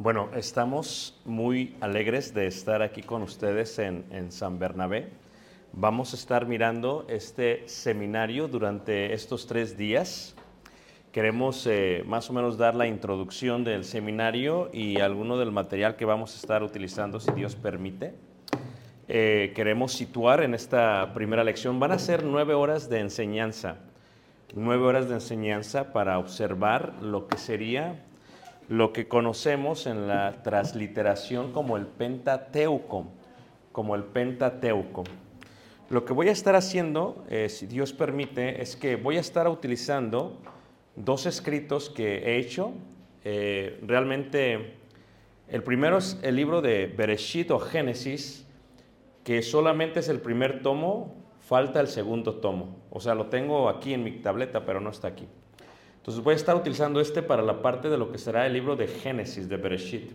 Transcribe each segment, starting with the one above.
Bueno, estamos muy alegres de estar aquí con ustedes en, en, San Bernabé. Vamos a estar mirando este seminario durante estos tres días. Queremos eh, más o menos dar la introducción del seminario y alguno del material que vamos a estar utilizando, si Dios permite. Eh, queremos situar en esta primera lección, van a ser nueve horas de enseñanza, nueve horas de enseñanza para observar lo que sería lo que conocemos en la transliteración como el Pentateuco, como el Pentateuco. Lo que voy a estar haciendo, eh, si Dios permite, es que voy a estar utilizando dos escritos que he hecho. Eh, realmente, el primero es el libro de Bereshit o Génesis, que solamente es el primer tomo, falta el segundo tomo. O sea, lo tengo aquí en mi tableta, pero no está aquí. Entonces voy a estar utilizando este para la parte de lo que será el libro de Génesis, de Bereshit.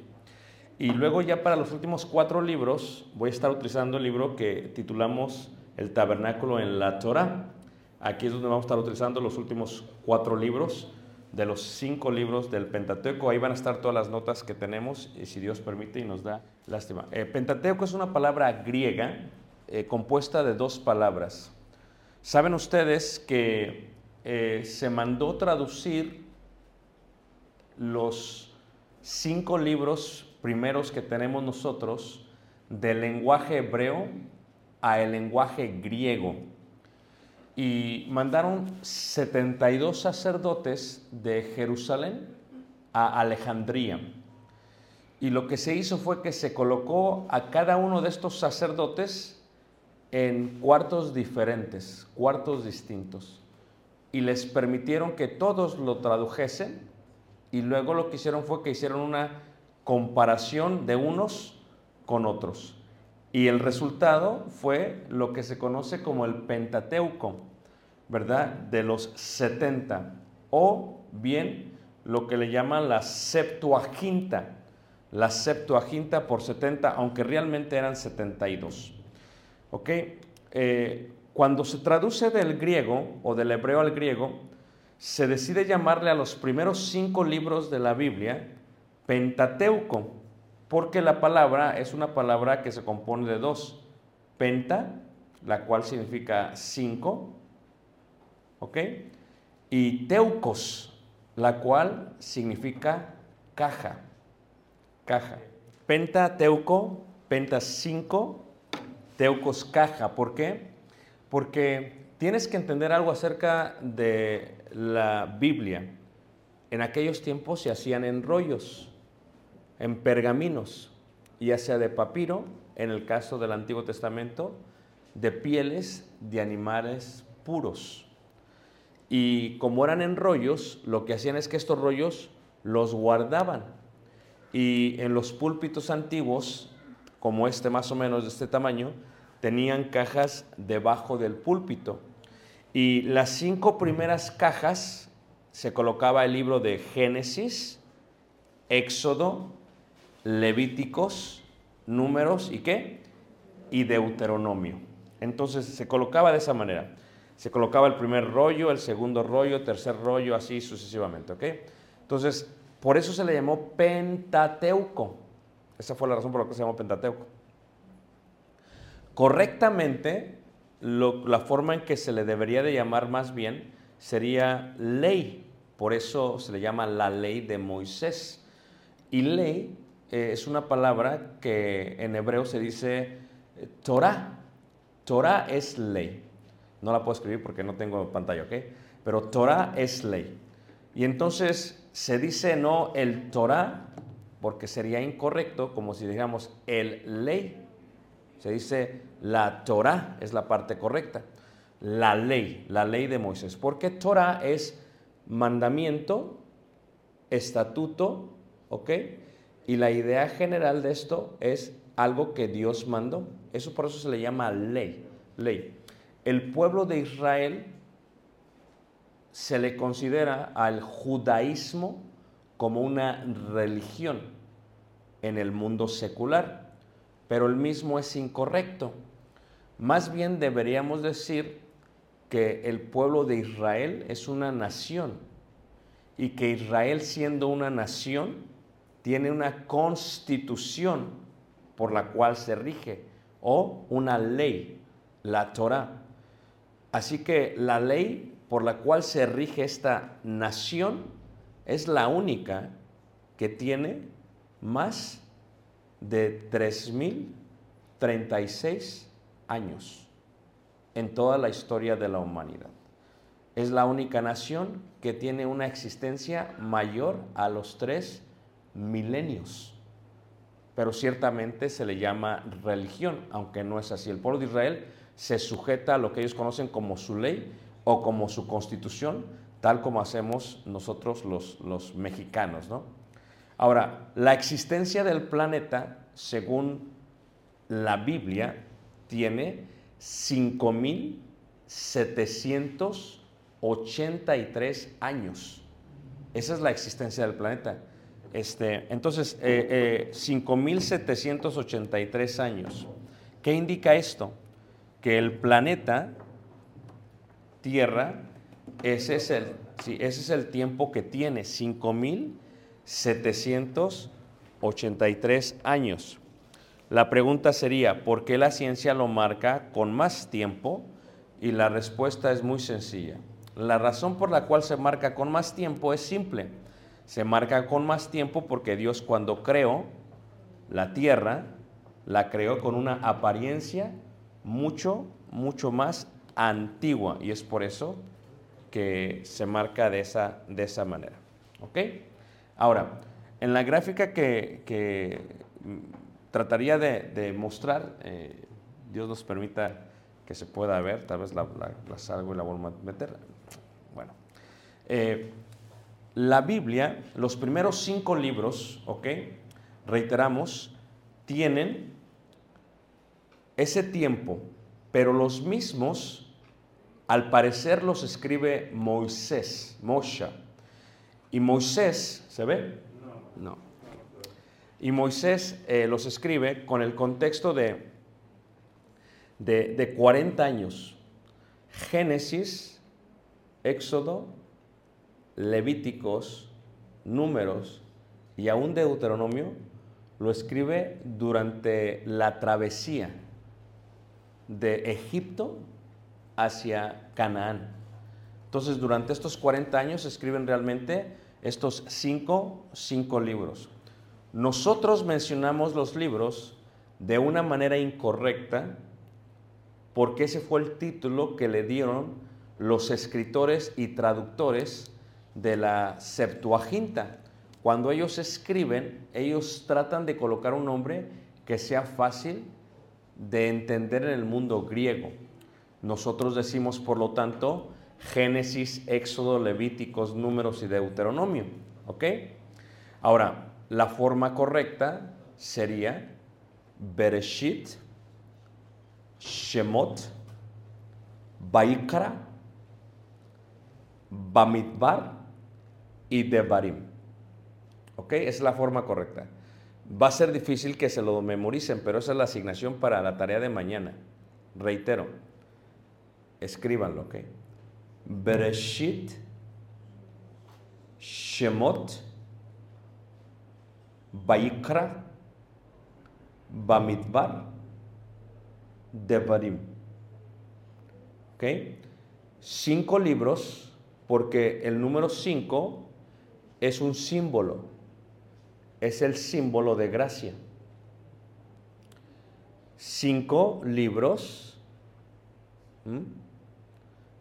Y luego ya para los últimos cuatro libros voy a estar utilizando el libro que titulamos El Tabernáculo en la Torah. Aquí es donde vamos a estar utilizando los últimos cuatro libros de los cinco libros del Pentateuco. Ahí van a estar todas las notas que tenemos y si Dios permite y nos da lástima. Eh, Pentateuco es una palabra griega eh, compuesta de dos palabras. Saben ustedes que eh, se mandó traducir los cinco libros primeros que tenemos nosotros del lenguaje hebreo a el lenguaje griego. Y mandaron 72 sacerdotes de Jerusalén a Alejandría. Y lo que se hizo fue que se colocó a cada uno de estos sacerdotes en cuartos diferentes, cuartos distintos y les permitieron que todos lo tradujesen y luego lo que hicieron fue que hicieron una comparación de unos con otros. Y el resultado fue lo que se conoce como el Pentateuco, ¿verdad? De los 70, o bien lo que le llaman la Septuaginta, la Septuaginta por 70, aunque realmente eran 72. ¿Ok? Eh, cuando se traduce del griego o del hebreo al griego, se decide llamarle a los primeros cinco libros de la Biblia Pentateuco, porque la palabra es una palabra que se compone de dos. Penta, la cual significa cinco, ¿ok? Y teucos, la cual significa caja, caja. Pentateuco, penta cinco, teucos caja. ¿Por qué? Porque tienes que entender algo acerca de la Biblia. En aquellos tiempos se hacían en rollos en pergaminos, ya sea de papiro, en el caso del Antiguo Testamento, de pieles de animales puros. Y como eran en rollos, lo que hacían es que estos rollos los guardaban. Y en los púlpitos antiguos, como este más o menos de este tamaño, tenían cajas debajo del púlpito. Y las cinco primeras cajas se colocaba el libro de Génesis, Éxodo, Levíticos, Números y qué? Y Deuteronomio. Entonces se colocaba de esa manera. Se colocaba el primer rollo, el segundo rollo, tercer rollo, así sucesivamente, ¿ok? Entonces, por eso se le llamó Pentateuco. Esa fue la razón por la que se llamó Pentateuco. Correctamente, la forma en que se le debería de llamar más bien sería ley. Por eso se le llama la ley de Moisés. Y ley eh, es una palabra que en hebreo se dice eh, Torah. Torah es ley. No la puedo escribir porque no tengo pantalla, ¿ok? Pero Torah es ley. Y entonces se dice no el Torah, porque sería incorrecto, como si dijéramos el ley. Se dice la Torah, es la parte correcta. La ley, la ley de Moisés. Porque Torah es mandamiento, estatuto, ¿ok? Y la idea general de esto es algo que Dios mandó. Eso por eso se le llama ley, ley. El pueblo de Israel se le considera al judaísmo como una religión en el mundo secular, pero el mismo es incorrecto. Más bien deberíamos decir que el pueblo de Israel es una nación y que Israel siendo una nación tiene una constitución por la cual se rige o una ley, la Torah. Así que la ley por la cual se rige esta nación es la única que tiene más de 3.036 años en toda la historia de la humanidad. Es la única nación que tiene una existencia mayor a los tres milenios. Pero ciertamente se le llama religión, aunque no es así. El pueblo de Israel se sujeta a lo que ellos conocen como su ley o como su constitución, tal como hacemos nosotros los, los mexicanos. ¿no? Ahora, la existencia del planeta, según la Biblia, tiene 5.783 años. Esa es la existencia del planeta. Este, entonces, eh, eh, 5.783 años. ¿Qué indica esto? Que el planeta Tierra, ese es el, sí, ese es el tiempo que tiene, 5.783 años. La pregunta sería, ¿por qué la ciencia lo marca con más tiempo? Y la respuesta es muy sencilla. La razón por la cual se marca con más tiempo es simple. Se marca con más tiempo porque Dios cuando creó la tierra, la creó con una apariencia mucho, mucho más antigua. Y es por eso que se marca de esa, de esa manera. ¿Ok? Ahora, en la gráfica que, trataría de, mostrar, eh, Dios nos permita que se pueda ver, tal vez la salgo y la vuelvo a meter. Bueno, eh, la Biblia, los primeros cinco libros, ¿ok? Reiteramos, tienen ese tiempo, pero los mismos, al parecer, los escribe Moisés, Moshe. Y Moisés, ¿se ve? No. Y Moisés eh, los escribe con el contexto de, de, de 40 años. Génesis, Éxodo, Levíticos, Números y aún Deuteronomio lo escribe durante la travesía de Egipto hacia Canaán. Entonces, durante estos 40 años escriben realmente estos cinco, cinco libros. Nosotros mencionamos los libros de una manera incorrecta porque ese fue el título que le dieron los escritores y traductores de la Septuaginta. Cuando ellos escriben, ellos tratan de colocar un nombre que sea fácil de entender en el mundo griego. Nosotros decimos, por lo tanto, Génesis, Éxodo, Levíticos, Números y Deuteronomio. ¿Ok? Ahora, la forma correcta sería Bereshit, Shemot, Baikra, Bamidbar y Devarim. ¿Ok? Esa es la forma correcta. Va a ser difícil que se lo memoricen, pero esa es la asignación para la tarea de mañana. Reitero, escríbanlo, ¿ok? Bereshit, Shemot, Baikra, Bamidbar, Devarim. ¿Ok? Cinco libros, porque el número cinco es un símbolo, es el símbolo de gracia. Cinco libros.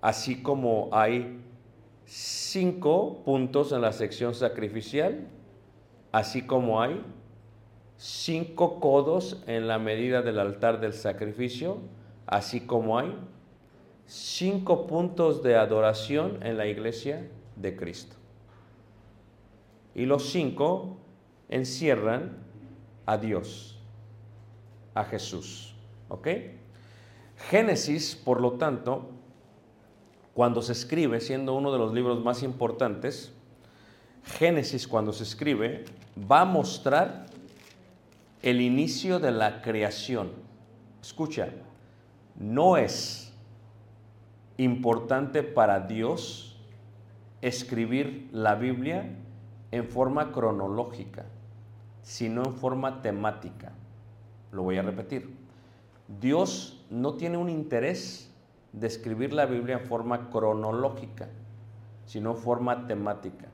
Así como hay cinco puntos en la sección sacrificial, así como hay cinco codos en la medida del altar del sacrificio, así como hay cinco puntos de adoración en la iglesia de Cristo. Y los cinco encierran a Dios, a Jesús. ¿Ok? Génesis, por lo tanto, cuando se escribe, siendo uno de los libros más importantes, Génesis cuando se escribe va a mostrar el inicio de la creación. Escucha, no es importante para Dios escribir la Biblia en forma cronológica, sino en forma temática. Lo voy a repetir. Dios no tiene un interés de escribir la Biblia en forma cronológica, sino en forma temática.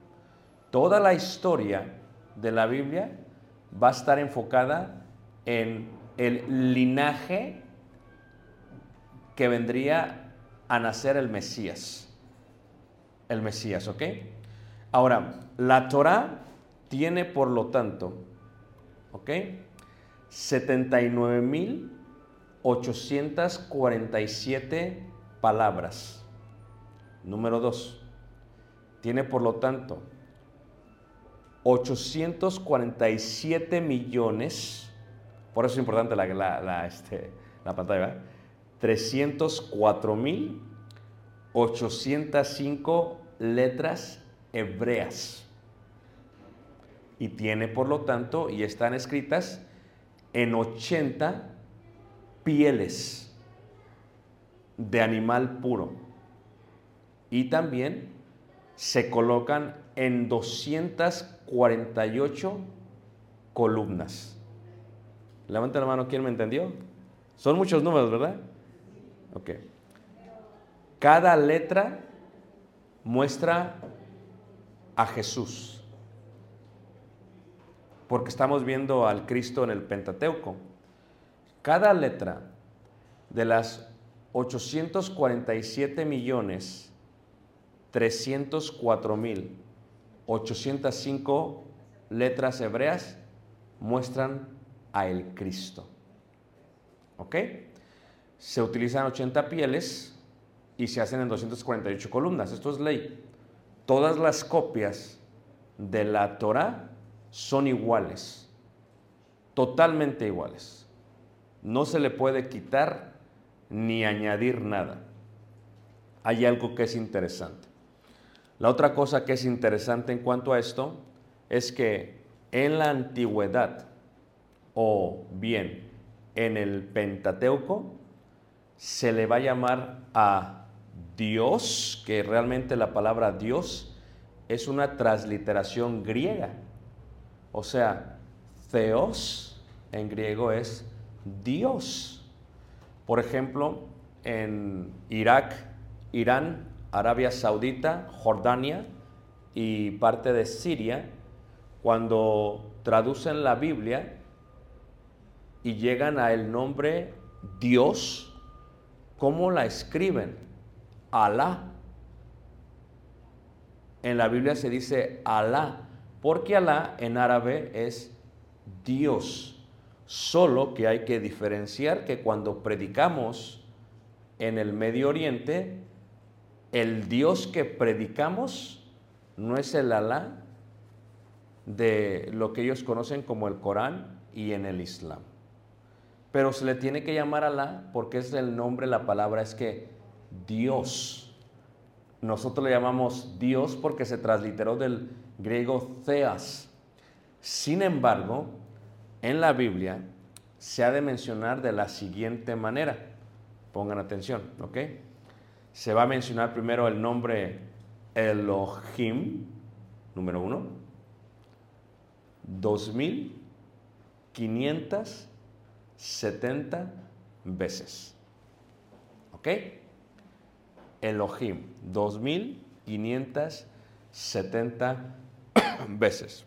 Toda la historia de la Biblia va a estar enfocada en el linaje que vendría a nacer el Mesías. El Mesías, ¿ok? Ahora, la Torah tiene por lo tanto, ¿ok? 79.847 palabras. Número 2. Tiene por lo tanto 847 millones, por eso es importante la, la, este, la pantalla, ¿verdad? 304 mil 805 letras hebreas. Y tiene por lo tanto, y están escritas en 80 pieles de animal puro. Y también se colocan en 248 columnas. Levanta la mano, ¿quién me entendió? Son muchos números, ¿verdad? Ok. Cada letra muestra a Jesús. Porque estamos viendo al Cristo en el Pentateuco. Cada letra de las 847 millones 304 mil 805 letras hebreas muestran a el Cristo. ¿Ok? Se utilizan 80 pieles y se hacen en 248 columnas. Esto es ley. Todas las copias de la Torah son iguales, totalmente iguales. No se le puede quitar ni añadir nada. Hay algo que es interesante. La otra cosa que es interesante en cuanto a esto es que en la antigüedad, o bien en el Pentateuco, se le va a llamar a Dios, que realmente la palabra Dios es una transliteración griega. O sea, Theos en griego es Dios. Por ejemplo, en Irak, Irán, Arabia Saudita, Jordania y parte de Siria, cuando traducen la Biblia y llegan a el nombre Dios, ¿cómo la escriben? Alá. En la Biblia se dice Alá, porque Alá en árabe es Dios. Solo que hay que diferenciar que cuando predicamos en el Medio Oriente, el Dios que predicamos no es el Alá de lo que ellos conocen como el Corán y en el Islam. Pero se le tiene que llamar Alá porque es el nombre, la palabra es que Dios. Nosotros le llamamos Dios porque se transliteró del griego theas. Sin embargo, en la Biblia se ha de mencionar de la siguiente manera. Pongan atención, ¿ok? Se va a mencionar primero el nombre Elohim, número uno, 2570 veces. ¿Ok? Elohim, 2570 veces.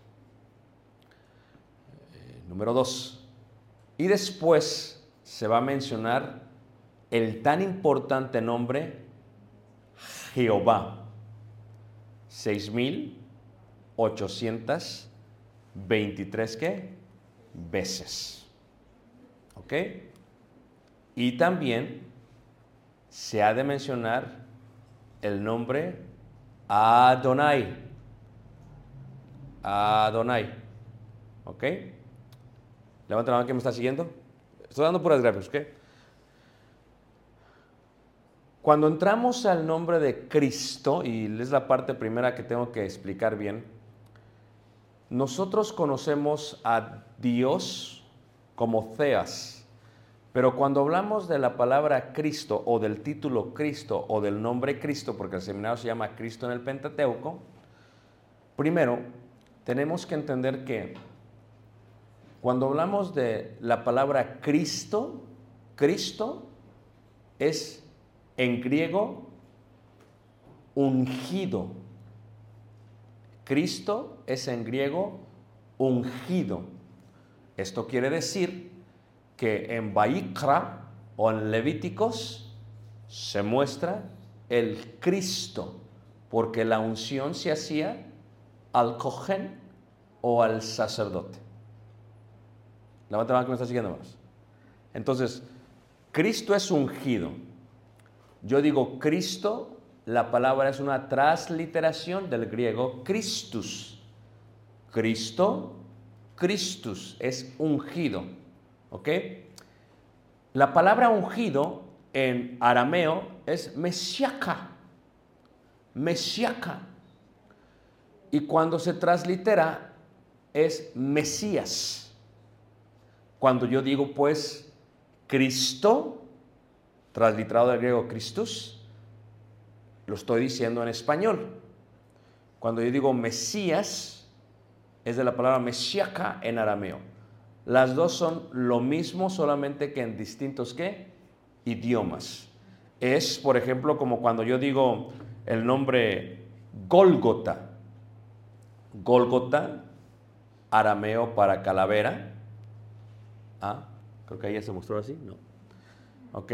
Número dos. Y después se va a mencionar el tan importante nombre Jehová. 6.823 ¿qué? veces. ¿Ok? Y también se ha de mencionar el nombre Adonai. Adonai. ¿Ok? Levanta la mano que me está siguiendo. Estoy dando puras gracias, ¿ok? Cuando entramos al nombre de Cristo, y es la parte primera que tengo que explicar bien, nosotros conocemos a Dios como Theas, pero cuando hablamos de la palabra Cristo o del título Cristo o del nombre Cristo, porque el seminario se llama Cristo en el Pentateuco, primero tenemos que entender que cuando hablamos de la palabra Cristo, Cristo es en griego ungido. Cristo es en griego ungido. Esto quiere decir que en Baikra o en Levíticos se muestra el Cristo, porque la unción se hacía al cojen o al sacerdote. Levanta la mano que me está siguiendo más. Entonces, Cristo es ungido. Yo digo Cristo, la palabra es una transliteración del griego Christus. Cristo, Christus, es ungido. ¿Ok? La palabra ungido en arameo es mesiaca. Mesiaca. Y cuando se translitera es Mesías. Cuando yo digo pues Cristo, transliterado del griego Christus, lo estoy diciendo en español. Cuando yo digo Mesías, es de la palabra mesiaca en arameo. Las dos son lo mismo, solamente que en distintos ¿qué? idiomas. Es, por ejemplo, como cuando yo digo el nombre Gólgota. Gólgota, arameo para calavera. Ah, creo que ahí ya se mostró así, ¿no? ¿Ok?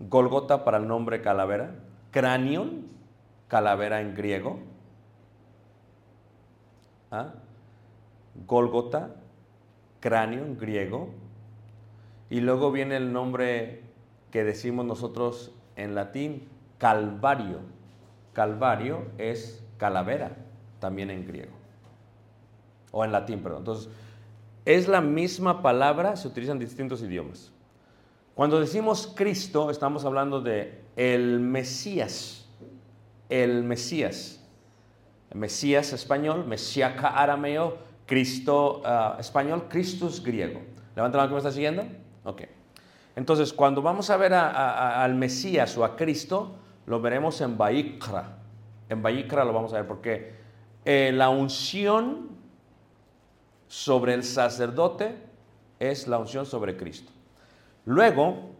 Golgota para el nombre calavera, cranion, calavera en griego. ¿Ah? Golgota, cráneo en griego. Y luego viene el nombre que decimos nosotros en latín, Calvario. Calvario es calavera, también en griego. o en latín, perdón. Entonces, es la misma palabra, se utiliza en distintos idiomas. Cuando decimos Cristo, estamos hablando de el Mesías, el Mesías. Mesías español, Mesiaca arameo, Cristo ah, español, Christus griego. Levanta la mano que me está siguiendo. Ok. Entonces, cuando vamos a ver al Mesías o a Cristo, lo veremos en Baikra. En Baikra lo vamos a ver porque eh, la unción sobre el sacerdote es la unción sobre Cristo. Luego,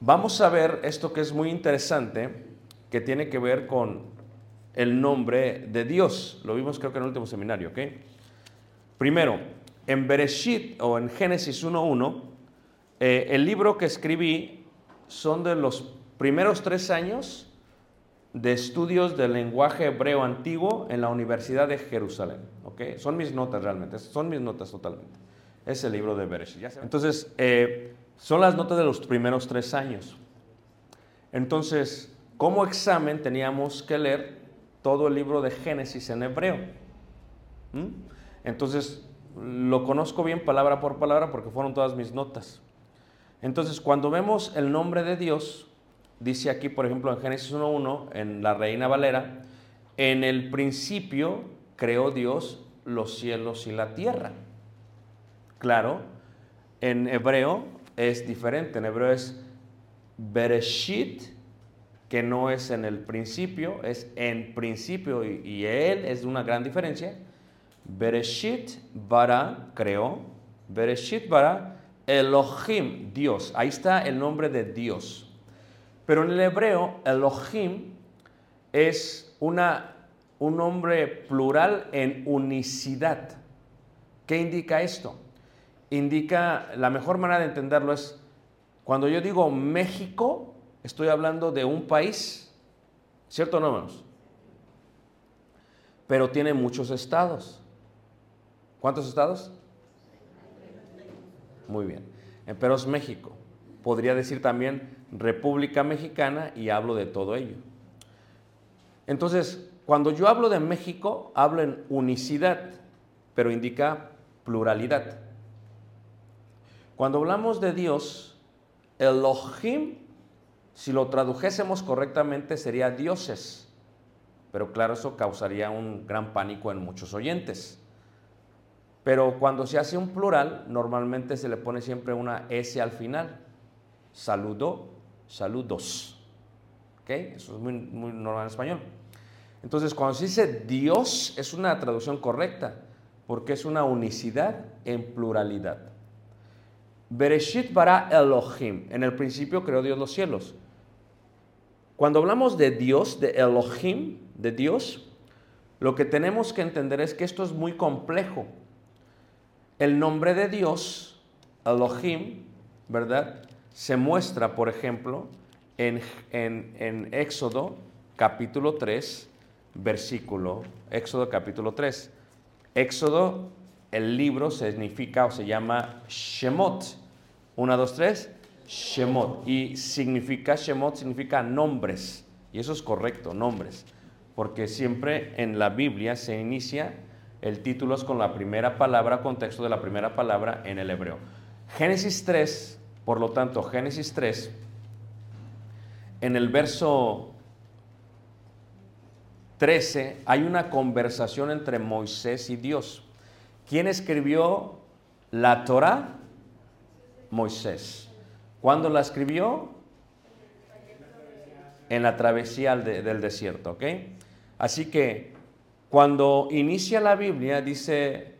vamos a ver esto que es muy interesante, que tiene que ver con el nombre de Dios. Lo vimos creo que en el último seminario, ¿ok? Primero, en Bereshit o en Génesis 1.1, eh, el libro que escribí son de los primeros tres años de estudios del lenguaje hebreo antiguo en la Universidad de Jerusalén. ¿ok? Son mis notas realmente, son mis notas totalmente. Es el libro de Bereshit. Entonces, eh, son las notas de los primeros tres años. Entonces, como examen teníamos que leer todo el libro de Génesis en hebreo. Entonces, lo conozco bien palabra por palabra porque fueron todas mis notas. Entonces, cuando vemos el nombre de Dios, dice aquí, por ejemplo, en Génesis 1.1, en la Reina Valera, en el principio creó Dios los cielos y la tierra. Claro, en hebreo es diferente, en hebreo es Bereshit, que no es en el principio, es en principio, y, y él es una gran diferencia. Bereshit bara creó, Bereshit bara Elohim, Dios. Ahí está el nombre de Dios. Pero en el hebreo, Elohim es una, un nombre plural en unicidad. ¿Qué indica esto? Indica, la mejor manera de entenderlo es, cuando yo digo México, estoy hablando de un país, ¿cierto o no, hermanos? Pero tiene muchos estados. ¿Cuántos estados? Muy bien. Eh, Pero es México. Podría decir también República Mexicana y hablo de todo ello. Entonces, cuando yo hablo de México, hablo en unicidad, pero indica pluralidad. Cuando hablamos de Dios, Elohim, si lo tradujésemos correctamente, sería dioses. Pero claro, eso causaría un gran pánico en muchos oyentes. Pero cuando se hace un plural, normalmente se le pone siempre una S al final. Saludo, saludos. ¿Ok? Eso es muy, normal en español. Entonces, cuando se dice Dios, es una traducción correcta, porque es una unicidad en pluralidad. Bereshit bara Elohim. En el principio creó Dios los cielos. Cuando hablamos de Dios, de Elohim, de Dios, lo que tenemos que entender es que esto es muy complejo. El nombre de Dios, Elohim, ¿verdad? Se muestra, por ejemplo, en, Éxodo capítulo 3, versículo, Éxodo capítulo 3. Éxodo, el libro significa o se llama Shemot. Una, dos, tres, Shemot. Y significa, Shemot significa nombres. Y eso es correcto, nombres. Porque siempre en la Biblia se inicia el título con la primera palabra, contexto de la primera palabra en el hebreo. Génesis 3, por lo tanto, Génesis 3, en el verso 13 hay una conversación entre Moisés y Dios. ¿Quién escribió la Torah? Moisés. ¿Cuándo la escribió? En la travesía del desierto, ¿ok? Así que cuando inicia la Biblia dice,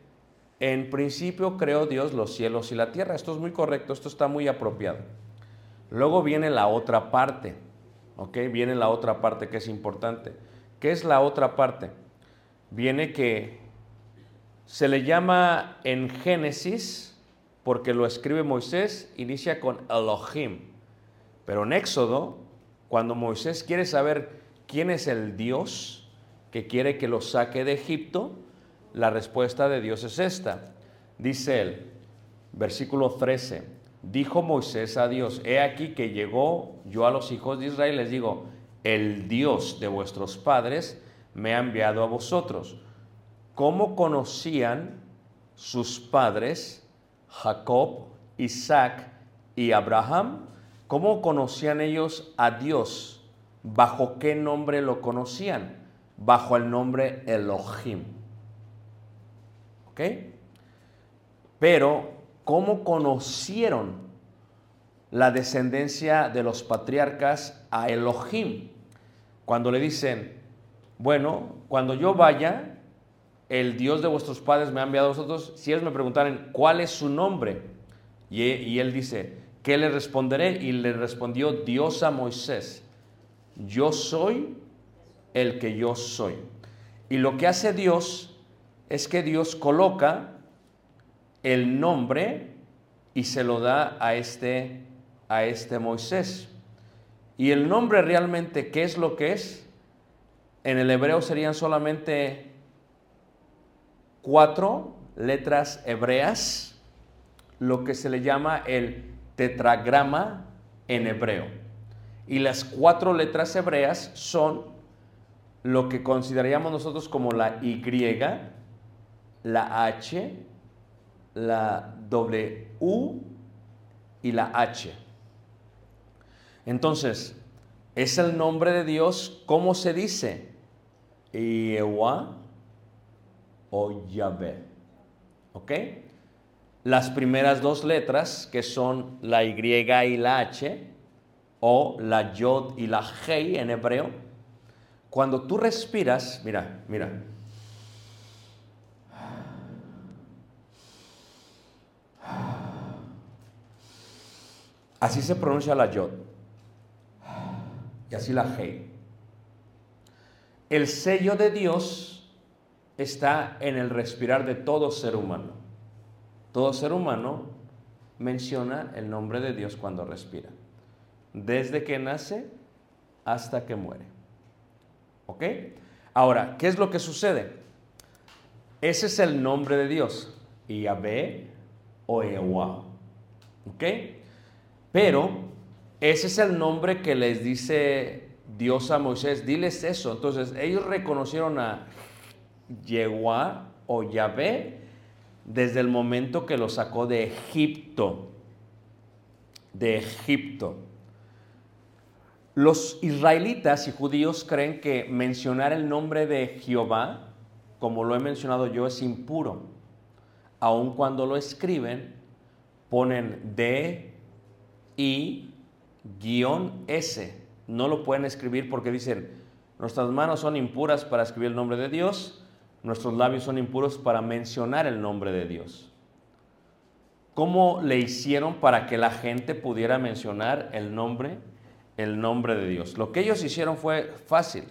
en principio creó Dios los cielos y la tierra. Esto es muy correcto, esto está muy apropiado. Luego viene la otra parte, ¿ok? Viene la otra parte que es importante. ¿Qué es la otra parte? Viene que se le llama en Génesis, porque lo escribe Moisés, inicia con Elohim. Pero en Éxodo, cuando Moisés quiere saber quién es el Dios que quiere que lo saque de Egipto, la respuesta de Dios es esta. Dice él, versículo 13, dijo Moisés a Dios, he aquí que llegó yo a los hijos de Israel, les digo, el Dios de vuestros padres me ha enviado a vosotros. ¿Cómo conocían sus padres, Jacob, Isaac y Abraham, ¿cómo conocían ellos a Dios? ¿Bajo qué nombre lo conocían? Bajo el nombre Elohim. Pero, ¿cómo conocieron la descendencia de los patriarcas a Elohim? Cuando le dicen, bueno, cuando yo vaya, el Dios de vuestros padres me ha enviado a vosotros, si ellos me preguntaran, ¿cuál es su nombre? Y, y él dice, ¿qué le responderé? Y le respondió Dios a Moisés, yo soy el que yo soy. Y lo que hace Dios es que Dios coloca el nombre y se lo da a este, a este Moisés. Y el nombre realmente, ¿qué es lo que es? En el hebreo serían solamente cuatro letras hebreas, lo que se le llama el tetragrama en hebreo. Y las cuatro letras hebreas son lo que consideraríamos nosotros como la Y, la H, la W y la H. Entonces, es el nombre de Dios, ¿cómo se dice? Yehua o Yahvé. ¿Ok? Las primeras dos letras, que son la Y y la H, o la Yod y la Hei en hebreo, cuando tú respiras, mira, mira. Así se pronuncia la Yod. Y así la Hei. El sello de Dios está en el respirar de todo ser humano. Todo ser humano menciona el nombre de Dios cuando respira. Desde que nace hasta que muere. ¿Ok? Ahora, ¿qué es lo que sucede? Ese es el nombre de Dios. Yahvé o Ewa. ¿Ok? Pero ese es el nombre que les dice Dios a Moisés. Diles eso. Entonces, ellos reconocieron a Yehuá o Yahvé desde el momento que lo sacó de Egipto. De Egipto. Los israelitas y judíos creen que mencionar el nombre de Jehová, como lo he mencionado yo, es impuro. Aun cuando lo escriben, ponen D, I, guion S. No lo pueden escribir porque dicen, nuestras manos son impuras para escribir el nombre de Dios, nuestros labios son impuros para mencionar el nombre de Dios. ¿Cómo le hicieron para que la gente pudiera mencionar el nombre el nombre de Dios. Lo que ellos hicieron fue fácil.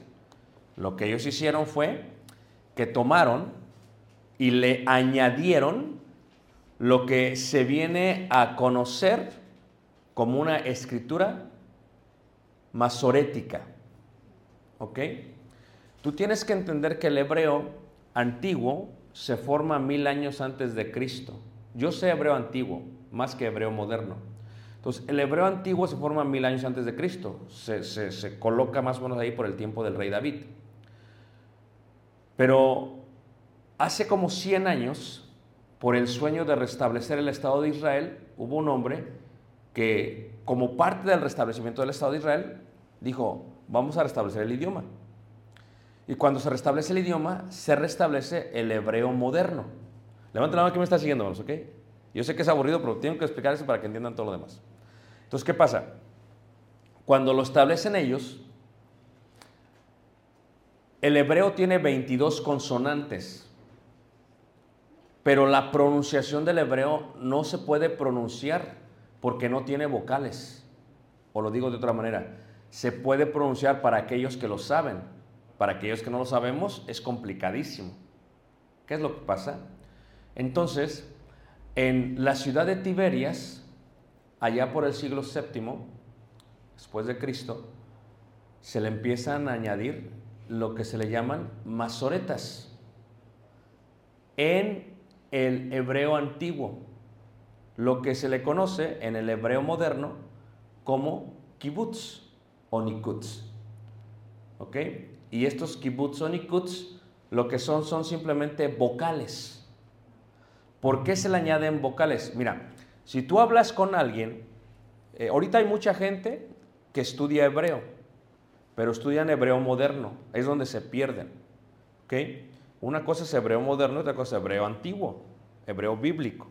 Lo que ellos hicieron fue que tomaron y le añadieron lo que se viene a conocer como una escritura masorética. ¿Ok? Tú tienes que entender que el hebreo antiguo se forma mil años antes de Cristo. Yo sé hebreo antiguo, más que hebreo moderno. Entonces, el hebreo antiguo se forma mil años antes de Cristo. Se, se, coloca más o menos ahí por el tiempo del rey David. Pero hace como 100 años, por el sueño de restablecer el Estado de Israel, hubo un hombre que, como parte del restablecimiento del Estado de Israel, dijo, vamos a restablecer el idioma. Y cuando se restablece el idioma, se restablece el hebreo moderno. Levanta la mano que me está siguiendo, ¿ok? Yo sé que es aburrido, pero tengo que explicar eso para que entiendan todo lo demás. Entonces, ¿qué pasa? Cuando lo establecen ellos, el hebreo tiene 22 consonantes, pero la pronunciación del hebreo no se puede pronunciar porque no tiene vocales. O lo digo de otra manera, se puede pronunciar para aquellos que lo saben, para aquellos que no lo sabemos es complicadísimo. ¿Qué es lo que pasa? Entonces, en la ciudad de Tiberias, allá por el siglo VII, después de Cristo, se le empiezan a añadir lo que se le llaman masoretas en el hebreo antiguo, lo que se le conoce en el hebreo moderno como kibbutz o nikutz. ¿Ok? Y estos kibbutz o nikutz lo que son son simplemente vocales ¿Por qué se le añaden vocales? Mira, si tú hablas con alguien, eh, ahorita hay mucha gente que estudia hebreo, pero estudian hebreo moderno, es donde se pierden. ¿ok? Una cosa es hebreo moderno, otra cosa es hebreo antiguo, hebreo bíblico.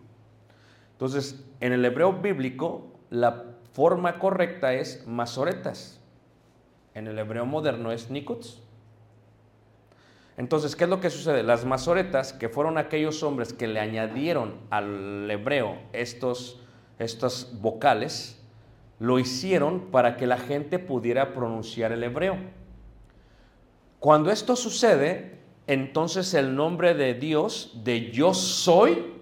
Entonces, en el hebreo bíblico, la forma correcta es masoretas. En el hebreo moderno es nikuts. Entonces, ¿qué es lo que sucede? Las masoretas, que fueron aquellos hombres que le añadieron al hebreo estos, estas vocales, lo hicieron para que la gente pudiera pronunciar el hebreo. Cuando esto sucede, entonces el nombre de Dios, de yo soy,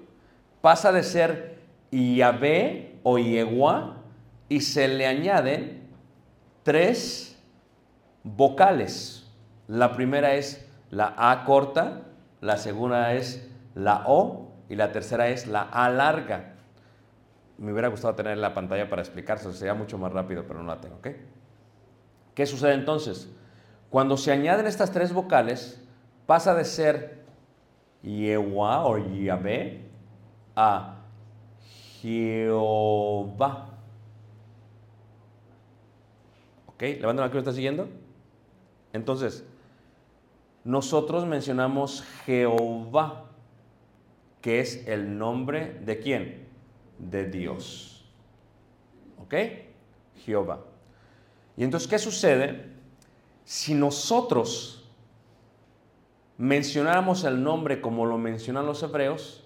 pasa de ser Yahvé o Yehua y se le añaden tres vocales. La primera es la A corta, la segunda es la O y la tercera es la A larga. Me hubiera gustado tener la pantalla para explicárselo, sería mucho más rápido, pero no la tengo, ¿ok? ¿Qué sucede entonces? Cuando se añaden estas tres vocales, pasa de ser Yehua o Yahvé a Jehová. ¿Ok? Levanten la mano está siguiendo. Entonces, nosotros mencionamos Jehová, que es el nombre de quién? De Dios. ¿Ok? Jehová. Y entonces, ¿qué sucede si nosotros mencionáramos el nombre como lo mencionan los hebreos?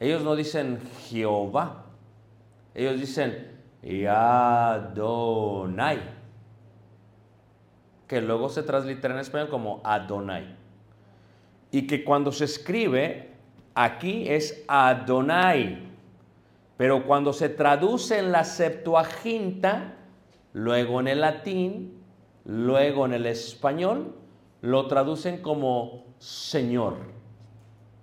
Ellos no dicen Jehová, ellos dicen Adonai, que luego se translitera en español como Adonai. Y que cuando se escribe aquí es Adonai, pero cuando se traduce en la Septuaginta, luego en el latín, luego en el español, lo traducen como Señor.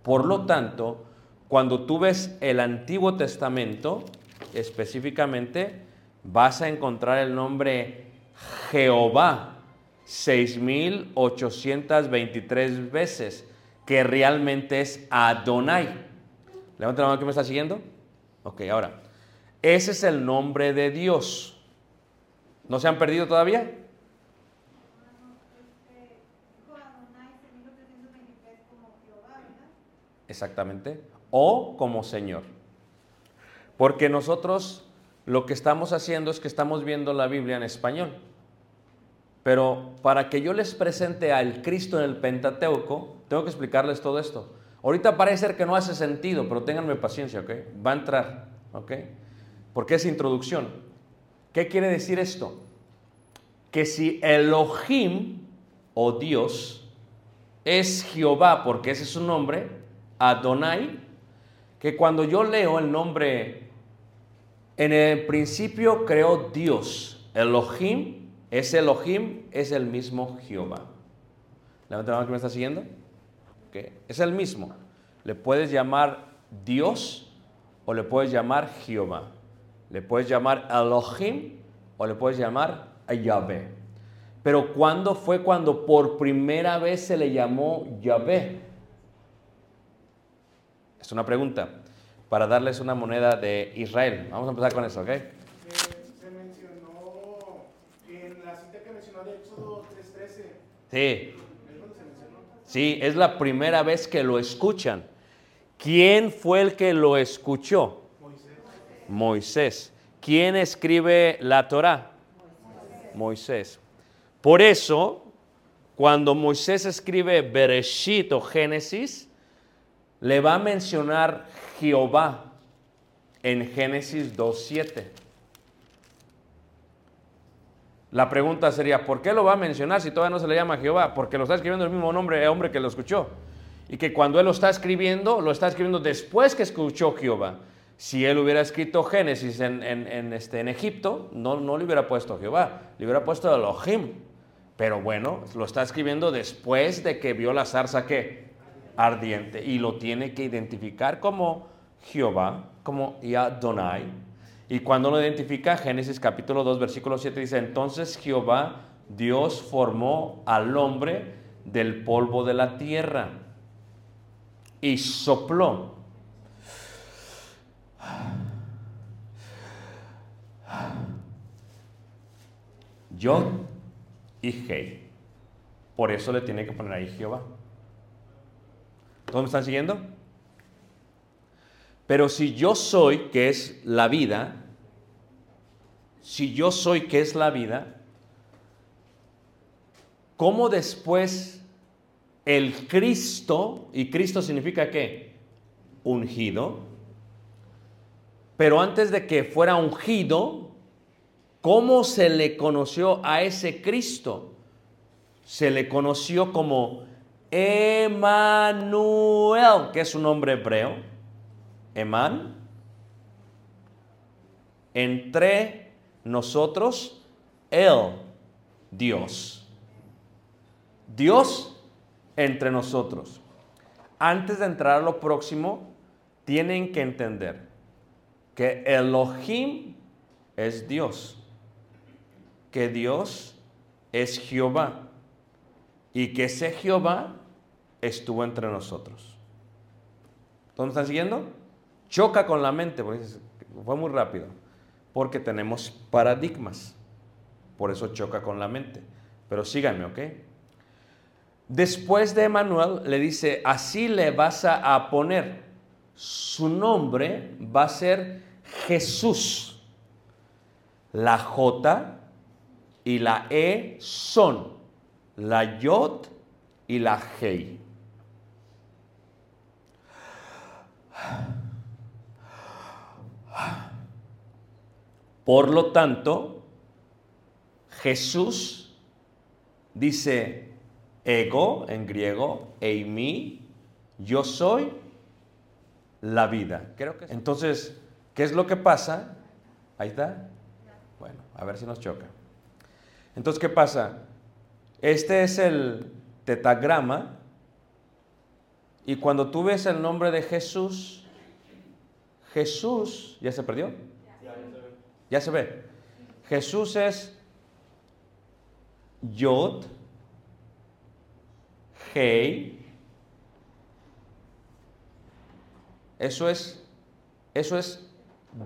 Por lo tanto, cuando tú ves el Antiguo Testamento, específicamente, vas a encontrar el nombre Jehová 6.823 veces, que realmente es Adonai. Levanta la mano que me está siguiendo. Ok, ahora, ese es el nombre de Dios. ¿No se han perdido todavía? Exactamente. O como Señor. Porque nosotros lo que estamos haciendo es que estamos viendo la Biblia en español. Pero para que yo les presente al Cristo en el Pentateuco, tengo que explicarles todo esto. Ahorita parece ser que no hace sentido, pero ténganme paciencia, ¿ok? Va a entrar, ¿ok? Porque es introducción. ¿Qué quiere decir esto? Que si Elohim o Dios es Jehová, porque ese es su nombre, Adonai, que cuando yo leo el nombre, en el principio creó Dios, Elohim, ese Elohim es el mismo Jehová. Levanta la mano que me está siguiendo. Es el mismo. Le puedes llamar Dios o le puedes llamar Jehová. Le puedes llamar Elohim o le puedes llamar Yahvé. Pero ¿cuándo fue cuando por primera vez se le llamó Yahvé? Es una pregunta para darles una moneda de Israel. Vamos a empezar con eso, ¿ok? Eh, se mencionó en la cita que mencionó de Éxodo 3.13. Sí, sí, es la primera vez que lo escuchan. ¿Quién fue el que lo escuchó? Moisés. Moisés. ¿Quién escribe la Torá? Moisés. Por eso, cuando Moisés escribe Bereshit o Génesis, le va a mencionar Jehová en Génesis 2.7. La pregunta sería, ¿por qué lo va a mencionar si todavía no se le llama Jehová? Porque lo está escribiendo el mismo nombre, hombre que lo escuchó. Y que cuando él lo está escribiendo, lo está escribiendo después que escuchó Jehová. Si él hubiera escrito Génesis en, en- en, este, en Egipto, no, no le hubiera puesto Jehová, le hubiera puesto Elohim. Pero bueno, lo está escribiendo después de que vio la zarza que ardiente y lo tiene que identificar como Jehová, como Yadonai. Y cuando lo identifica, Génesis capítulo 2, versículo 7 dice, entonces Jehová Dios formó al hombre del polvo de la tierra y sopló. Yo y Hei. Por eso le tiene que poner ahí Jehová. ¿Todos me están siguiendo? Pero si yo soy, que es la vida, si yo soy, que es la vida, ¿cómo después el Cristo, y Cristo significa qué? Ungido, pero antes de que fuera ungido, ¿cómo se le conoció a ese Cristo? Se le conoció como Emanuel, que es un nombre hebreo. Eman. Entre nosotros, el Dios. Dios entre nosotros. Antes de entrar a lo próximo, tienen que entender que Elohim es Dios, que Dios es Jehová y que ese Jehová estuvo entre nosotros. ¿Todos están siguiendo? Choca con la mente, porque fue muy rápido, porque tenemos paradigmas, por eso choca con la mente. Pero síganme, ¿ok? Después de Emanuel le dice, así le vas a poner, su nombre va a ser Jesús. La J y la E son la Yod y la Hei. Por lo tanto, Jesús dice ego en griego, eimi, yo soy la vida. Creo que Entonces, ¿qué es lo que pasa? Ahí está. Bueno, a ver si nos choca. Entonces, ¿qué pasa? Este es el tetagrama y cuando tú ves el nombre de Jesús, Jesús, ¿ya se perdió? Ya se ve. Jesús es Yod, Hei. Eso es, eso es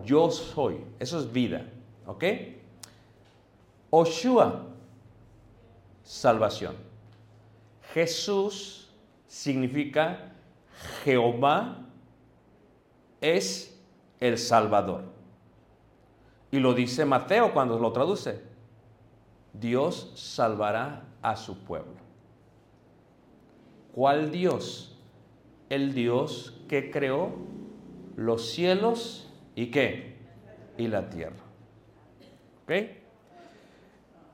yo soy. Eso es vida. ¿Ok? Oshua, salvación. Jesús significa Jehová es el Salvador. Y lo dice Mateo cuando lo traduce. Dios salvará a su pueblo. ¿Cuál Dios? El Dios que creó los cielos y qué? Y la tierra. ¿Ok?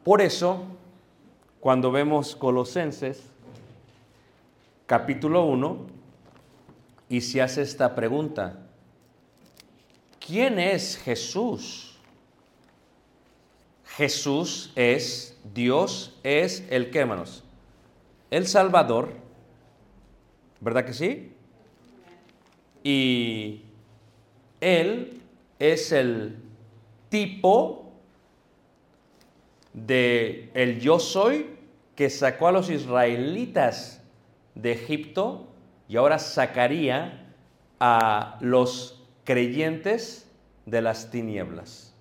Por eso, cuando vemos Colosenses, capítulo 1, y se hace esta pregunta, ¿quién es Jesús? Jesús es, Dios es el que, hermanos? El Salvador, ¿verdad que sí? Y Él es el tipo de el yo soy que sacó a los israelitas de Egipto y ahora sacaría a los creyentes de las tinieblas.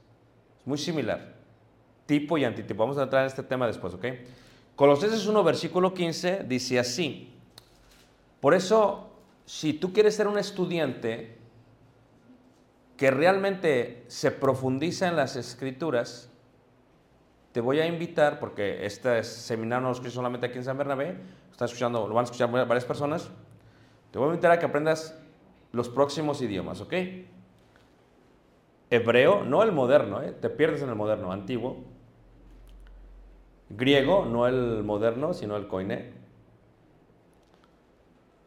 Es muy similar tipo y antitipo. Vamos a entrar en este tema después, ¿ok? Colosenses 1, versículo 15 dice así. Por eso, si tú quieres ser un estudiante que realmente se profundiza en las escrituras, te voy a invitar, porque este seminario no lo escucho solamente aquí en San Bernabé, están escuchando, lo van a escuchar varias personas, te voy a invitar a que aprendas los próximos idiomas, ¿ok? Hebreo, no el moderno, ¿eh? te pierdes en el moderno, antiguo griego, no el moderno, sino el koiné,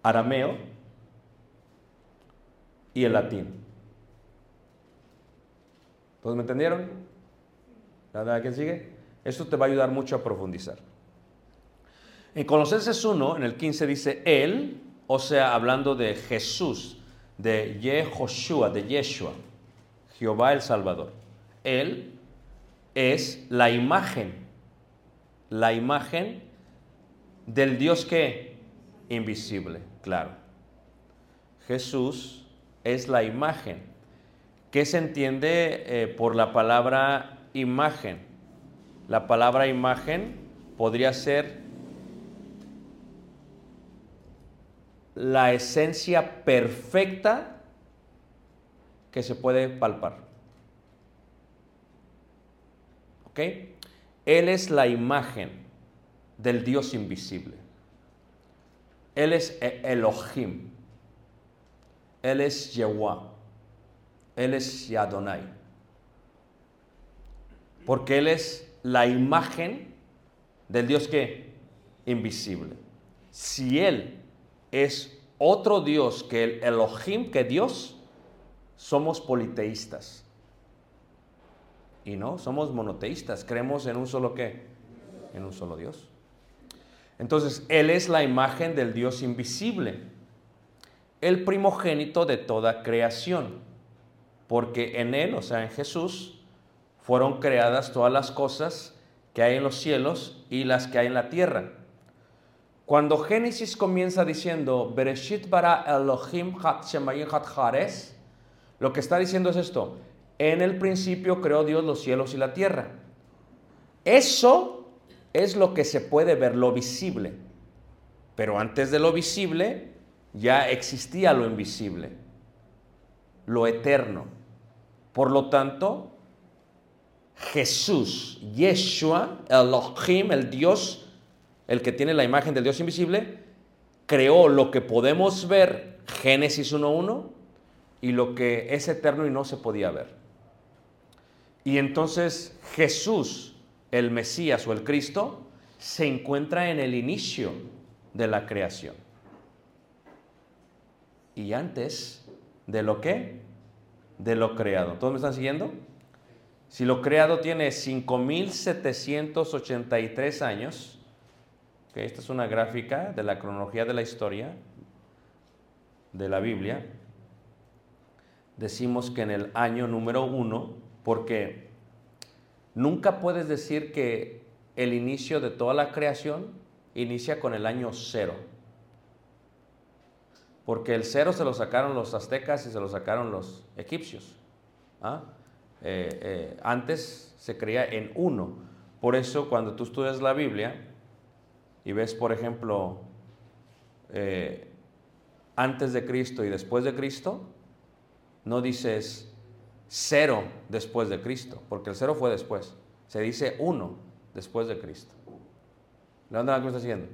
arameo y el latín. ¿Todos me entendieron? ¿Nada quién sigue? Esto te va a ayudar mucho a profundizar. En Colosenses 1, en el 15 dice Él, o sea, hablando de Jesús, de Yehoshua, de Yeshua, Jehová el Salvador. Él es la imagen la imagen del Dios que invisible, claro. Jesús es la imagen. ¿Qué se entiende eh, por la palabra imagen? La palabra imagen podría ser la esencia perfecta que se puede palpar. ¿Ok? Él es la imagen del Dios invisible. Él es E- Elohim. Él es Yehová. Él es Yadonai. Porque Él es la imagen del Dios que invisible. Si Él es otro Dios que el Elohim, que Dios, somos politeístas. Y no, somos monoteístas. Creemos en un solo qué? En un solo Dios. Entonces, Él es la imagen del Dios invisible, el primogénito de toda creación, porque en Él, o sea, en Jesús, fueron creadas todas las cosas que hay en los cielos y las que hay en la tierra. Cuando Génesis comienza diciendo, Bereshit bara Elohim hat shemayim hat haaretz", lo que está diciendo es esto, en el principio creó Dios los cielos y la tierra. Eso es lo que se puede ver, lo visible. Pero antes de lo visible ya existía lo invisible, lo eterno. Por lo tanto, Jesús, Yeshua, Elohim, el Dios, el que tiene la imagen del Dios invisible, creó lo que podemos ver, Génesis 1.1, y lo que es eterno y no se podía ver. Y entonces Jesús, el Mesías o el Cristo, se encuentra en el inicio de la creación. Y antes de lo que? De lo creado. ¿Todos me están siguiendo? Si lo creado tiene 5.783 años, que esta es una gráfica de la cronología de la historia de la Biblia, decimos que en el año número uno, porque nunca puedes decir que el inicio de toda la creación inicia con el año cero. Porque el cero se lo sacaron los aztecas y se lo sacaron los egipcios. ¿ah? Eh, eh, antes se creía en uno. Por eso cuando tú estudias la Biblia y ves, por ejemplo, eh, antes de Cristo y después de Cristo, no dices cero después de Cristo, porque el cero fue después. Se dice uno después de Cristo. ¿Levanta la que me está siguiendo?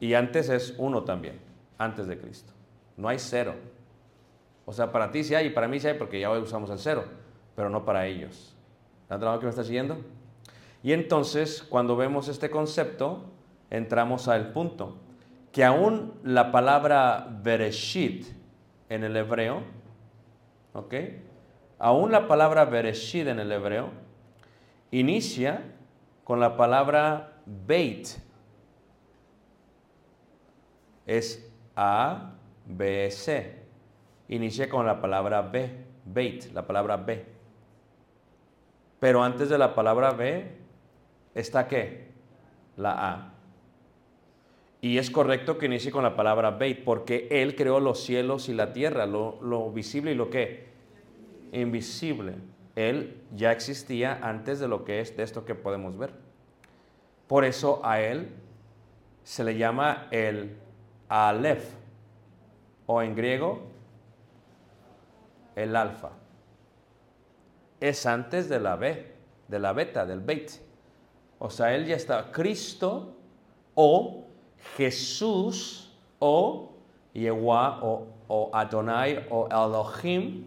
Y antes es uno también, antes de Cristo. No hay cero. O sea, para ti sí hay y para mí sí hay porque ya hoy usamos el cero, pero no para ellos. ¿Levanta la que me está siguiendo? Y entonces, cuando vemos este concepto, entramos al punto que aún la palabra Bereshit en el hebreo, ¿ok? Aún la palabra Bereshit en el hebreo inicia con la palabra Beit. Es A, B, C. Inicia con la palabra B, Beit, la palabra B. Pero antes de la palabra B está qué? La A. Y es correcto que inicie con la palabra Beit, porque Él creó los cielos y la tierra, lo, lo visible y lo que invisible. Él ya existía antes de lo que es de esto que podemos ver. Por eso a Él se le llama el Aleph, o en griego, el alfa. Es antes de la B, de la beta, del Beit. O sea, Él ya está. Cristo o Jesús o Yehová o, o Adonai o Elohim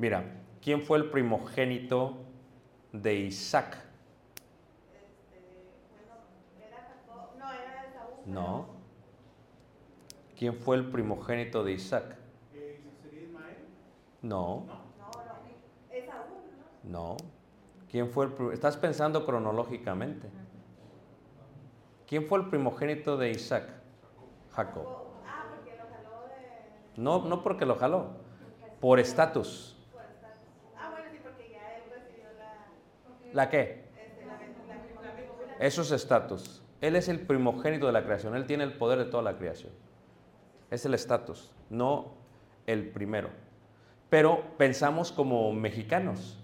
Mira, ¿quién fue el primogénito de Isaac? Este, no. ¿Quién fue el primogénito de Isaac? ¿Sería Ismael? No, No. ¿Quién fue el Estás pensando cronológicamente. ¿Quién fue el primogénito de Isaac? Jacob. Ah, porque lo jaló de... No, no porque lo jaló, por estatus. por estar- Ah, bueno, sí, porque ya él recibió la... ¿La qué? Eso es estatus. Él es el primogénito de la creación. Él tiene el poder de toda la creación. Es el estatus, no el primero. Pero pensamos como mexicanos.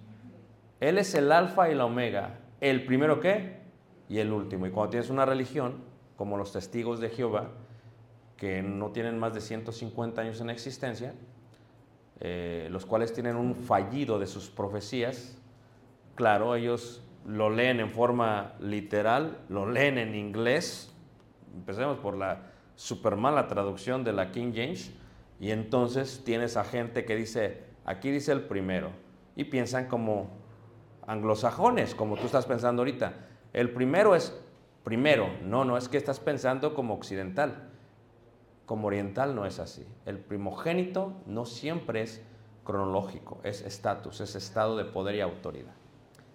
Él es el alfa y la omega. ¿El primero qué? Y el último. Y cuando tienes una religión, como los testigos de Jehová, que no tienen más de 150 años en existencia, eh, los cuales tienen un fallido de sus profecías, claro, ellos lo leen en forma literal, lo leen en inglés, empecemos por la super mala traducción de la King James, y entonces tienes a gente que dice, aquí dice el primero, y piensan como anglosajones, como tú estás pensando ahorita. El primero es primero, no, no es que estás pensando como occidental, como oriental no es así. El primogénito no siempre es cronológico, es estatus, es estado de poder y autoridad.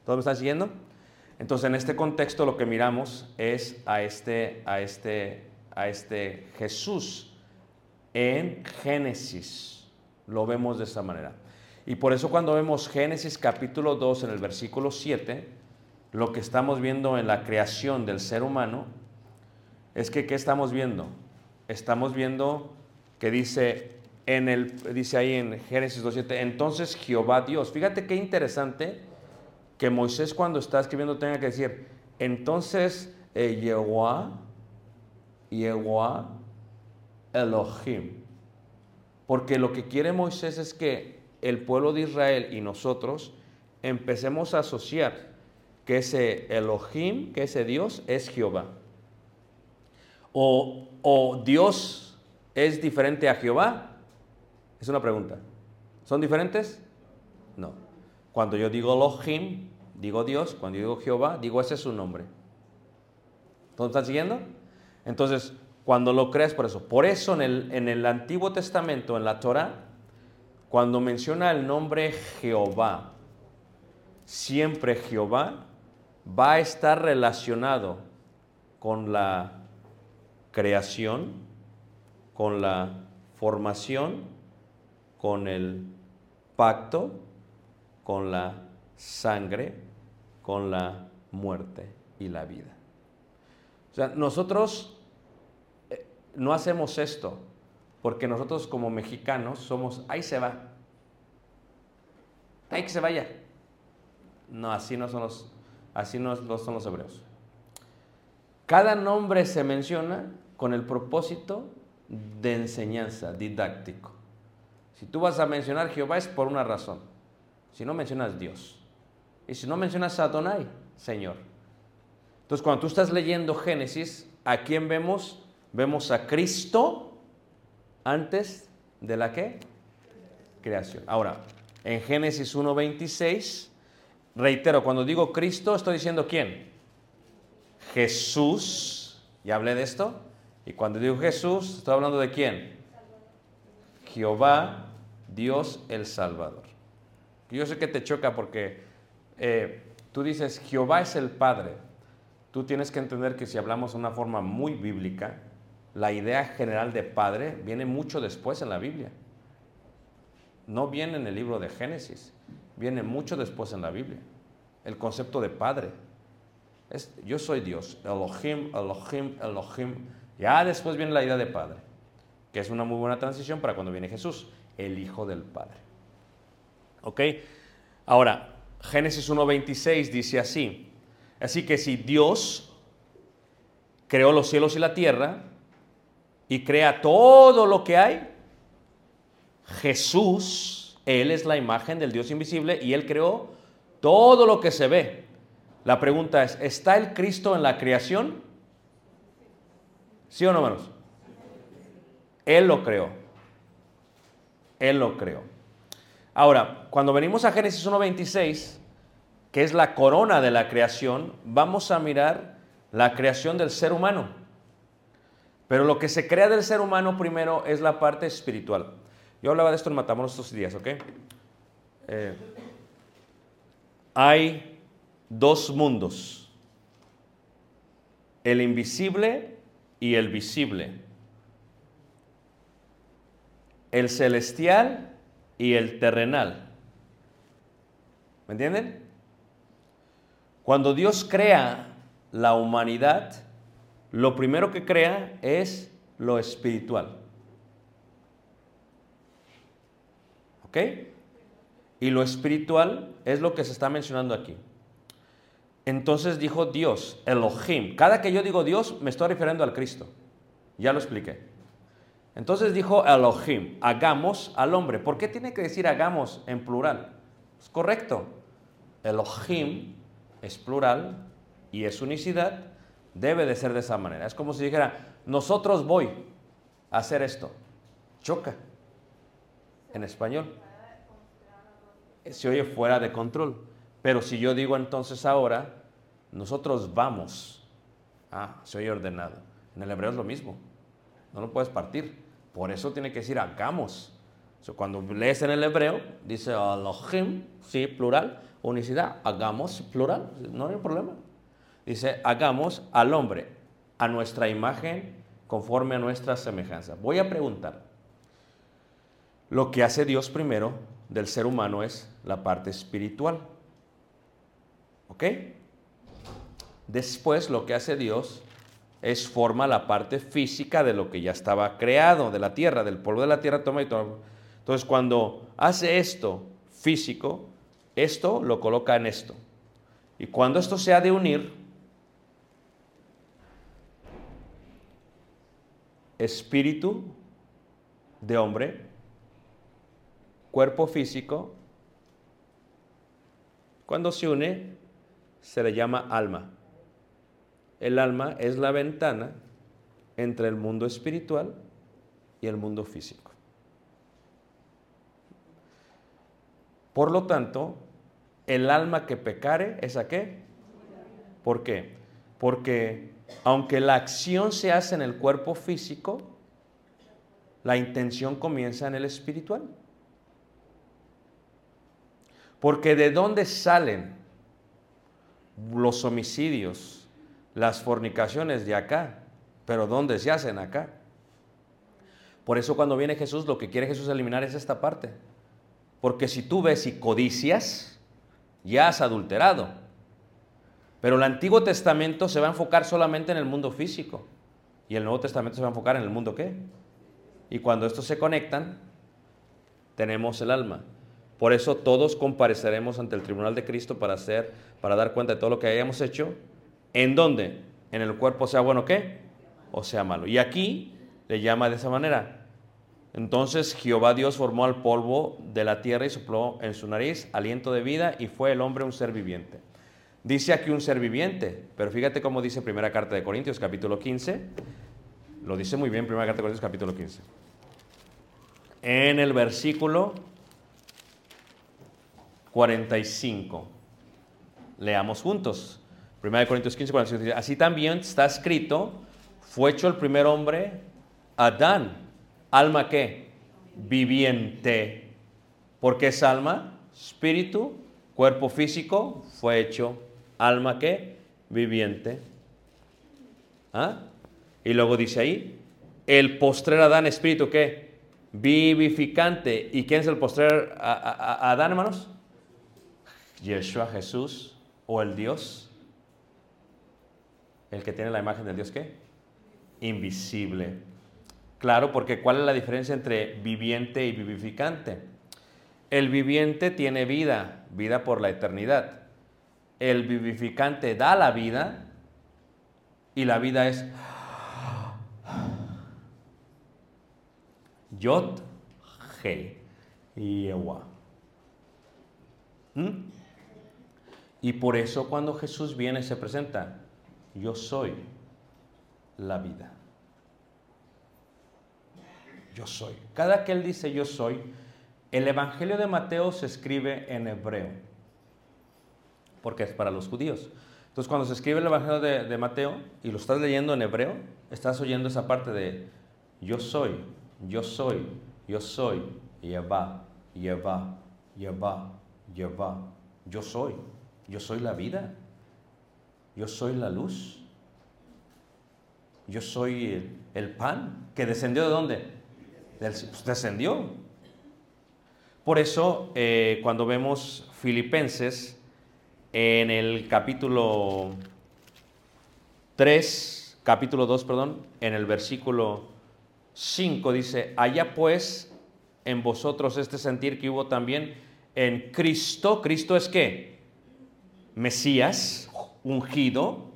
¿Todos me están siguiendo? Entonces, en este contexto lo que miramos es a este, a este, a este Jesús en Génesis. Lo vemos de esta manera. Y por eso cuando vemos Génesis capítulo 2 en el versículo 7, lo que estamos viendo en la creación del ser humano es que ¿qué estamos viendo? Estamos viendo que dice en el dice ahí en Génesis 2:7, entonces Jehová Dios. Fíjate qué interesante que Moisés cuando está escribiendo tenga que decir, entonces eh, Yehová Elohim. Porque lo que quiere Moisés es que el pueblo de Israel y nosotros empecemos a asociar que ese Elohim, que ese Dios es Jehová. O, o Dios es diferente a Jehová. Es una pregunta. ¿Son diferentes? No. Cuando yo digo Elohim, digo Dios. Cuando yo digo Jehová, digo ese es su nombre. ¿Todos están siguiendo? Entonces, cuando lo crees, por eso. Por eso en el, en el Antiguo Testamento, en la Torah, cuando menciona el nombre Jehová, siempre Jehová va a estar relacionado con la creación, con la formación, con el pacto, con la sangre, con la muerte y la vida. O sea, nosotros eh, no hacemos esto porque nosotros como mexicanos somos, ahí se va, ahí que se vaya. No, así no son los, así no no son los hebreos. Cada nombre se menciona con el propósito de enseñanza, didáctico. Si tú vas a mencionar Jehová es por una razón. Si no mencionas Dios. Y si no mencionas Adonai, Señor. Entonces, cuando tú estás leyendo Génesis, ¿a quién vemos? Vemos a Cristo antes de la qué? Creación. Ahora, en Génesis 1.26, reitero, cuando digo Cristo, estoy diciendo quién? Jesús. Ya hablé de esto. Y cuando digo Jesús, estoy hablando de quién? Jehová, Dios el Salvador. Yo sé que te choca porque eh, tú dices, Jehová es el Padre. Tú tienes que entender que si hablamos de una forma muy bíblica, la idea general de Padre viene mucho después en la Biblia. No viene en el libro de Génesis, viene mucho después en la Biblia. El concepto de Padre. Es, yo soy Dios, Elohim, Elohim, Elohim. Ya después viene la idea de Padre, que es una muy buena transición para cuando viene Jesús, el Hijo del Padre. ¿Ok? Ahora, Génesis 1.26 dice así. Así que si Dios creó los cielos y la tierra y crea todo lo que hay, Jesús, Él es la imagen del Dios invisible y Él creó todo lo que se ve. La pregunta es, ¿está el Cristo en la creación? ¿Sí o no, hermanos? Él lo creó. Él lo creó. Ahora, cuando venimos a Génesis 1.26, que es la corona de la creación, vamos a mirar la creación del ser humano. Pero lo que se crea del ser humano primero es la parte espiritual. Yo hablaba de esto en Matamoros estos días, ¿ok? Eh, hay dos mundos, el invisible y el visible, el celestial y el terrenal. ¿Me entienden? Cuando Dios crea la humanidad, lo primero que crea es lo espiritual. ¿Ok? Y lo espiritual es lo que se está mencionando aquí. Entonces dijo Dios, Elohim. Cada que yo digo Dios, me estoy refiriendo al Cristo. Ya lo expliqué. Entonces dijo Elohim, hagamos al hombre. ¿Por qué tiene que decir hagamos en plural? Es correcto. Elohim es plural y es unicidad. Debe de ser de esa manera. Es como si dijera, nosotros voy a hacer esto. Choca. En español. Se oye fuera de control. Pero si yo digo entonces ahora, nosotros vamos. Ah, se oye ordenado. En el hebreo es lo mismo. No lo puedes partir. Por eso tiene que decir hagamos. Cuando lees en el hebreo, dice Elohim, sí, plural, unicidad, hagamos, plural, no hay problema. Dice, hagamos al hombre a nuestra imagen conforme a nuestra semejanza. Voy a preguntar, lo que hace Dios primero del ser humano es la parte espiritual. ¿Ok? Después lo que hace Dios es forma la parte física de lo que ya estaba creado, de la tierra, del polvo de la tierra toma y toma. Entonces cuando hace esto físico, esto lo coloca en esto. Y cuando esto se ha de unir, espíritu de hombre, cuerpo físico, cuando se une, se le llama alma. El alma es la ventana entre el mundo espiritual y el mundo físico. Por lo tanto, el alma que pecare es a qué? ¿Por qué? Porque aunque la acción se hace en el cuerpo físico, la intención comienza en el espiritual. Porque de dónde salen los homicidios, las fornicaciones de acá, pero ¿dónde se hacen acá? Por eso cuando viene Jesús, lo que quiere Jesús eliminar es esta parte. Porque si tú ves y codicias, ya has adulterado. Pero el Antiguo Testamento se va a enfocar solamente en el mundo físico. Y el Nuevo Testamento se va a enfocar en el mundo qué? Y cuando estos se conectan, tenemos el alma. Por eso todos compareceremos ante el tribunal de Cristo para hacer, para dar cuenta de todo lo que hayamos hecho. ¿En dónde? En el cuerpo, sea bueno qué, o sea malo. Y aquí le llama de esa manera. Entonces Jehová Dios formó al polvo de la tierra y sopló en su nariz aliento de vida y fue el hombre un ser viviente. Dice aquí un ser viviente, pero fíjate cómo dice primera carta de Corintios capítulo 15. Lo dice muy bien primera carta de Corintios capítulo 15. En el versículo 45. Leamos juntos. Primera de Corintios 15, 45. dice, Así también está escrito, fue hecho el primer hombre, Adán. ¿Alma qué? Viviente. ¿Por qué es alma? Espíritu, cuerpo físico, fue hecho alma qué? Viviente. ¿Ah? Y luego dice ahí, el postrer Adán, espíritu qué? Vivificante. ¿Y quién es el postrer a- Adán, hermanos? Yeshua Jesús o el Dios. El que tiene la imagen del Dios qué? Invisible. Claro, porque ¿cuál es la diferencia entre viviente y vivificante? El viviente tiene vida, vida por la eternidad. El vivificante da la vida y la vida es Yod He Yehua. ¿Mm? Y por eso cuando Jesús viene se presenta, yo soy la vida. Yo soy. Cada que él dice yo soy, el Evangelio de Mateo se escribe en hebreo, porque es para los judíos. Entonces cuando se escribe el Evangelio de, Mateo y lo estás leyendo en hebreo, estás oyendo esa parte de yo soy, yo soy, yo soy, Yehva, Yehva, Yehva, Yehva, yo soy, Yo soy la vida. Yo soy la luz. Yo soy el, pan que descendió de dónde? Pues, descendió. Por eso, eh, cuando vemos Filipenses en el capítulo 3, capítulo 2, perdón, en el versículo 5 dice, allá pues en vosotros este sentir que hubo también en Cristo. ¿Cristo es qué? Mesías, ungido.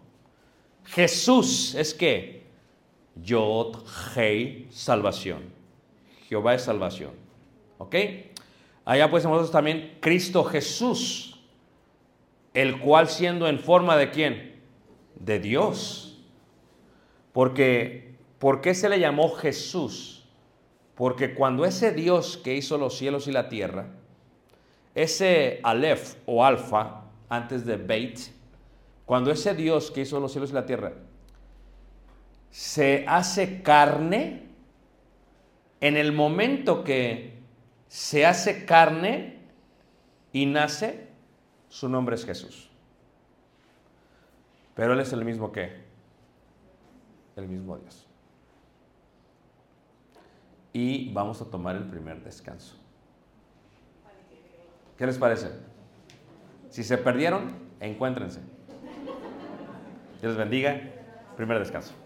Jesús es qué? Yod, Hei, salvación. Jehová es salvación. ¿Ok? Allá pues en vosotros también Cristo Jesús, el cual siendo en forma de quién? De Dios. Porque, ¿por qué se le llamó Jesús? Porque cuando ese Dios que hizo los cielos y la tierra, ese Aleph o Alfa, antes de Beit, cuando ese Dios que hizo los cielos y la tierra se hace carne, en el momento que se hace carne y nace, su nombre es Jesús. Pero Él es el mismo que, el mismo Dios. Y vamos a tomar el primer descanso. ¿Qué les parece? Si se perdieron, encuéntrense. Dios les bendiga. Primer descanso.